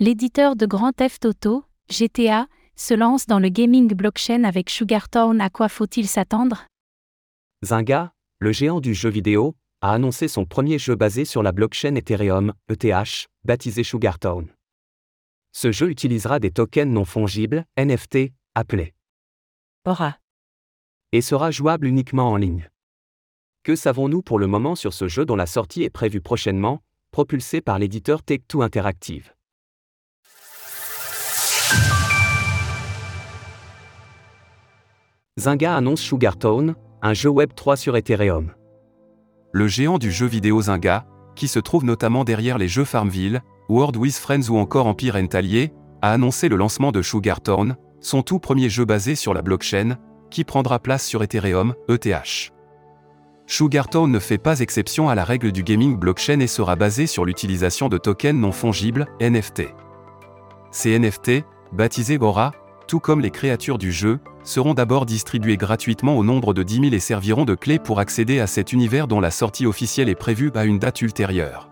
L'éditeur de Grand Theft Auto, GTA, se lance dans le gaming blockchain avec Sugartown. À quoi faut-il s'attendre? Zynga, le géant du jeu vidéo, a annoncé son premier jeu basé sur la blockchain Ethereum, ETH, baptisé Sugartown. Ce jeu utilisera des tokens non fongibles, NFT, appelés Aura. et sera jouable uniquement en ligne. Que savons-nous pour le moment sur ce jeu dont la sortie est prévue prochainement, propulsé par l'éditeur Take-Two Interactive? Zynga annonce Sugartown, un jeu Web 3 sur Ethereum. Le géant du jeu vidéo Zynga, qui se trouve notamment derrière les jeux Farmville, World with Friends ou encore Empire Allié, a annoncé le lancement de Sugartown, son tout premier jeu basé sur la blockchain, qui prendra place sur Ethereum, ETH. Sugartown ne fait pas exception à la règle du gaming blockchain et sera basé sur l'utilisation de tokens non fongibles, NFT. Ces NFT, baptisés Aura, tout comme les créatures du jeu, seront d'abord distribués gratuitement au nombre de 10 000 et serviront de clé pour accéder à cet univers dont la sortie officielle est prévue à une date ultérieure.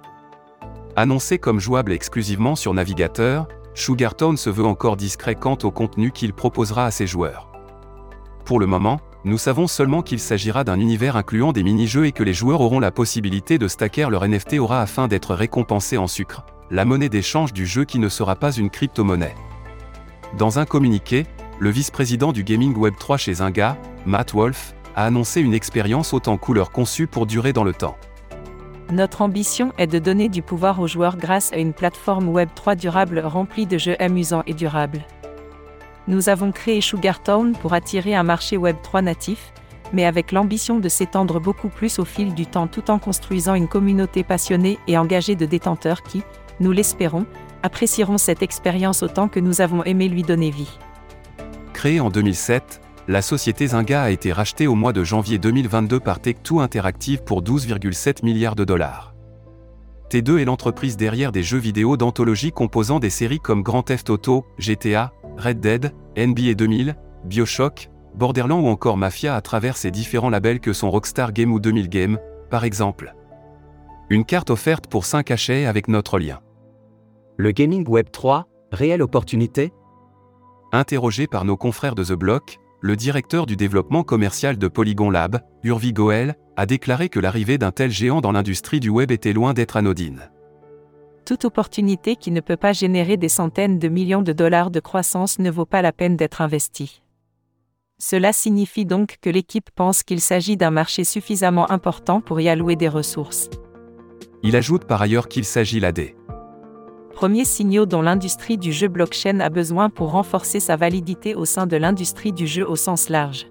Annoncé comme jouable exclusivement sur navigateur, Sugartown se veut encore discret quant au contenu qu'il proposera à ses joueurs. Pour le moment, nous savons seulement qu'il s'agira d'un univers incluant des mini-jeux et que les joueurs auront la possibilité de stacker leur NFT aura afin d'être récompensés en sucre, la monnaie d'échange du jeu qui ne sera pas une crypto-monnaie. Dans un communiqué, le vice-président du gaming Web3 chez Zynga, Matt Wolf, a annoncé une expérience autant couleur conçue pour durer dans le temps. Notre ambition est de donner du pouvoir aux joueurs grâce à une plateforme Web 3 durable remplie de jeux amusants et durables. Nous avons créé Sugartown pour attirer un marché Web 3 natif, mais avec l'ambition de s'étendre beaucoup plus au fil du temps tout en construisant une communauté passionnée et engagée de détenteurs qui, nous l'espérons, apprécieront cette expérience autant que nous avons aimé lui donner vie. Créée en 2007, la société Zynga a été rachetée au mois de janvier 2022 par Take-Two Interactive pour 12,7 milliards de dollars. T2 est l'entreprise derrière des jeux vidéo d'anthologie composant des séries comme Grand Theft Auto, GTA, Red Dead, NBA 2000, BioShock, Borderlands ou encore Mafia à travers ses différents labels que sont Rockstar Game ou 2000 Game, par exemple. Une carte offerte pour 5 hachets avec notre lien. Le gaming Web 3, réelle opportunité Interrogé par nos confrères de The Block, le directeur du développement commercial de Polygon Lab, Urvi Goel, a déclaré que l'arrivée d'un tel géant dans l'industrie du web était loin d'être anodine. Toute opportunité qui ne peut pas générer des centaines de millions de dollars de croissance ne vaut pas la peine d'être investie. Cela signifie donc que l'équipe pense qu'il s'agit d'un marché suffisamment important pour y allouer des ressources. Il ajoute par ailleurs qu'il s'agit là des Premiers signaux dont l'industrie du jeu blockchain a besoin pour renforcer sa validité au sein de l'industrie du jeu au sens large.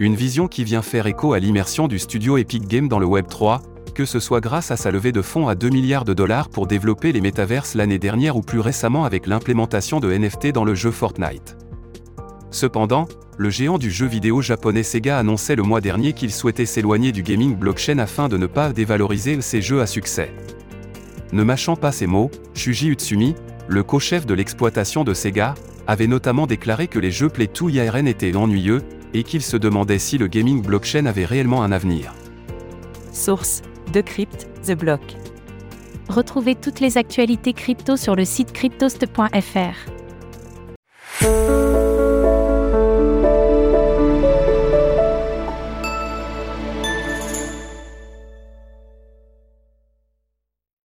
Une vision qui vient faire écho à l'immersion du studio Epic Games dans le Web 3, que ce soit grâce à sa levée de fonds à 2 milliards de dollars pour développer les métaverses l'année dernière ou plus récemment avec l'implémentation de NFT dans le jeu Fortnite. Cependant, le géant du jeu vidéo japonais Sega annonçait le mois dernier qu'il souhaitait s'éloigner du gaming blockchain afin de ne pas dévaloriser ses jeux à succès. Ne mâchant pas ses mots, Shuji Utsumi, le co-chef de l'exploitation de Sega, avait notamment déclaré que les jeux Play 2 IRN étaient ennuyeux, et qu'il se demandait si le gaming blockchain avait réellement un avenir. Source Decrypt, The Block. Retrouvez toutes les actualités crypto sur le site cryptost.fr.